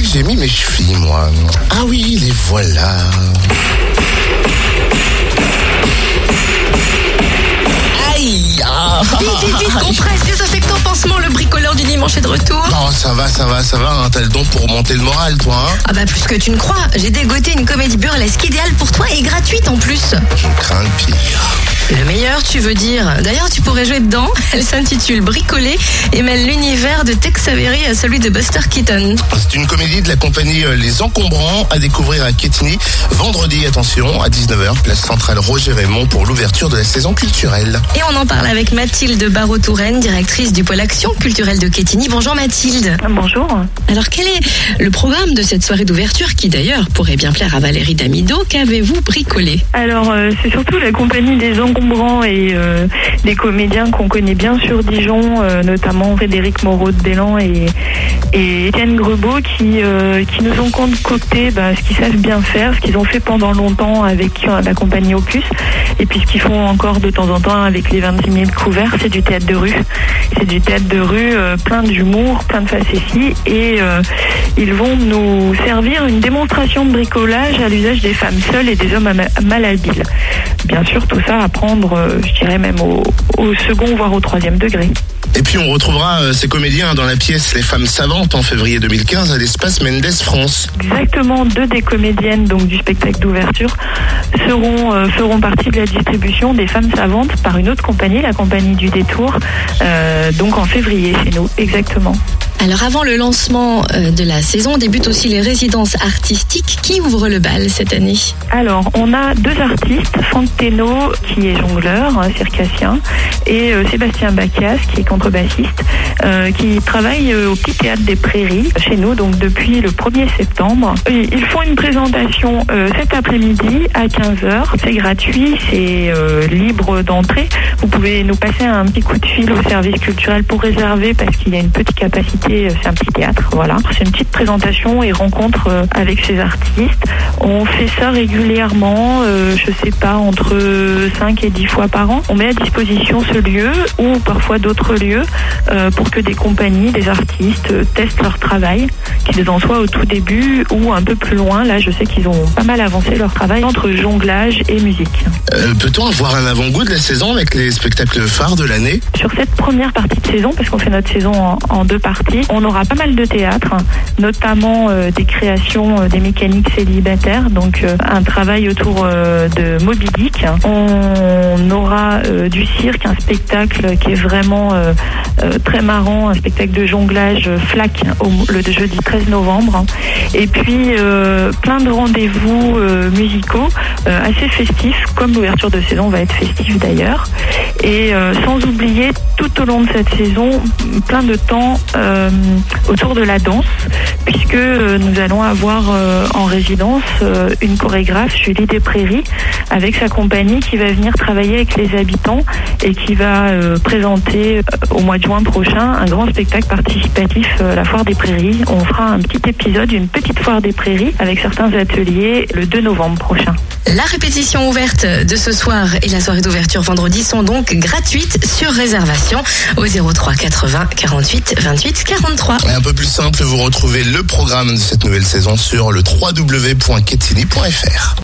que j'ai mis mes chevilles, moi Ah oui, les voilà. Aïe ah. Vite, vite, vite, compresse, désinfectant, pansement, le bricoleur du dimanche est de retour. Non, ça va, ça va, ça va. hein, T'as le don pour monter le moral, toi. Hein Ah bah plus que tu ne crois, j'ai dégoté une comédie burlesque idéale pour toi et gratuite en plus. Je crains meilleur, tu veux dire. D'ailleurs, tu pourrais jouer dedans. Elle s'intitule Bricoler et mêle l'univers de Tex Avery à celui de Buster Keaton. C'est une comédie de la compagnie euh, Les Encombrants à découvrir à Quetigny vendredi, attention, à 19h, place centrale Roger Raymond pour l'ouverture de la saison culturelle. Et on en parle avec Mathilde Barreau-Touraine, directrice du pôle action culturelle de Quetigny. Bonjour Mathilde. Bonjour. Alors quel est le programme de cette soirée d'ouverture qui d'ailleurs pourrait bien plaire à Valérie Damido? Qu'avez-vous bricolé? Alors, euh, c'est surtout la compagnie des encombrants et euh, des comédiens qu'on connaît bien sur Dijon, euh, notamment Frédéric Moreau de Bélan et, Étienne Grebeau, qui, euh, qui nous ont concocté bah, ce qu'ils savent bien faire, ce qu'ils ont fait pendant longtemps avec la compagnie Opus, et puis ce qu'ils font encore de temps en temps avec les 26 000 couverts, c'est du théâtre de rue. C'est du théâtre de rue plein d'humour, plein de facéties, et ils vont nous servir une démonstration de bricolage à l'usage des femmes seules et des hommes malhabiles. Bien sûr, tout ça à prendre, euh, je dirais même au, au second, voire au troisième degré. Et puis on retrouvera euh, ces comédiens dans la pièce Les Femmes Savantes en février 2015 à l'espace Mendes France. Exactement, deux des comédiennes donc du spectacle d'ouverture seront euh, feront partie de la distribution des femmes savantes par une autre compagnie, la compagnie du détour, euh, donc en février chez nous, exactement. Alors avant le lancement euh, de la saison, débutent aussi les résidences artistiques. Qui ouvre le bal cette année? Alors, on a deux artistes, Franck Teno, qui est jongleur, euh, circassien, et euh, Sébastien Bacchias, qui est contrebassiste, qui travaille au Petit Théâtre des Prairies, chez nous, donc depuis le 1er septembre. Ils font une présentation cet après-midi à 15h. C'est gratuit, c'est libre d'entrée. Vous pouvez nous passer un petit coup de fil au service culturel pour réserver, parce qu'il y a une petite capacité, euh, c'est un petit théâtre, voilà. C'est une petite présentation et rencontre euh, avec ces artistes. On fait ça régulièrement, euh, je sais pas, entre 5 et 10 fois par an. On met à disposition ce lieu ou parfois d'autres lieux euh, pour que des compagnies, des artistes euh, testent leur travail, qu'ils en soient au tout début ou un peu plus loin. Là, je sais qu'ils ont pas mal avancé leur travail entre jonglage et musique. Peut-on avoir un avant-goût de la saison avec les spectacles phares de l'année? Sur cette première partie de saison, parce qu'on fait notre saison en, en deux parties, on aura pas mal de théâtre, notamment euh, des créations euh, des mécaniques célibataires, donc euh, un travail autour de Moby Dick. On aura du cirque, un spectacle qui est vraiment très marrant, un spectacle de jonglage flac le jeudi 13 novembre. Et puis plein de rendez-vous musicaux assez festifs, comme l'ouverture de saison va être festive d'ailleurs. Et sans oublier tout au long de cette saison plein de temps autour de la danse, puisque euh, nous allons avoir euh, en résidence euh, une chorégraphe, Julie Desprairies, avec sa compagnie qui va venir travailler avec les habitants et qui va euh, présenter euh, au mois de juin prochain un grand spectacle participatif, euh, la Foire des Prairies. On fera un petit épisode, une petite Foire des Prairies avec certains ateliers le 2 novembre prochain. La répétition ouverte de ce soir et la soirée d'ouverture vendredi sont donc gratuites sur réservation au 03 80 48 28 43. Et un peu plus simple, vous retrouvez le programme de cette nouvelle saison sur le www.ketini.fr.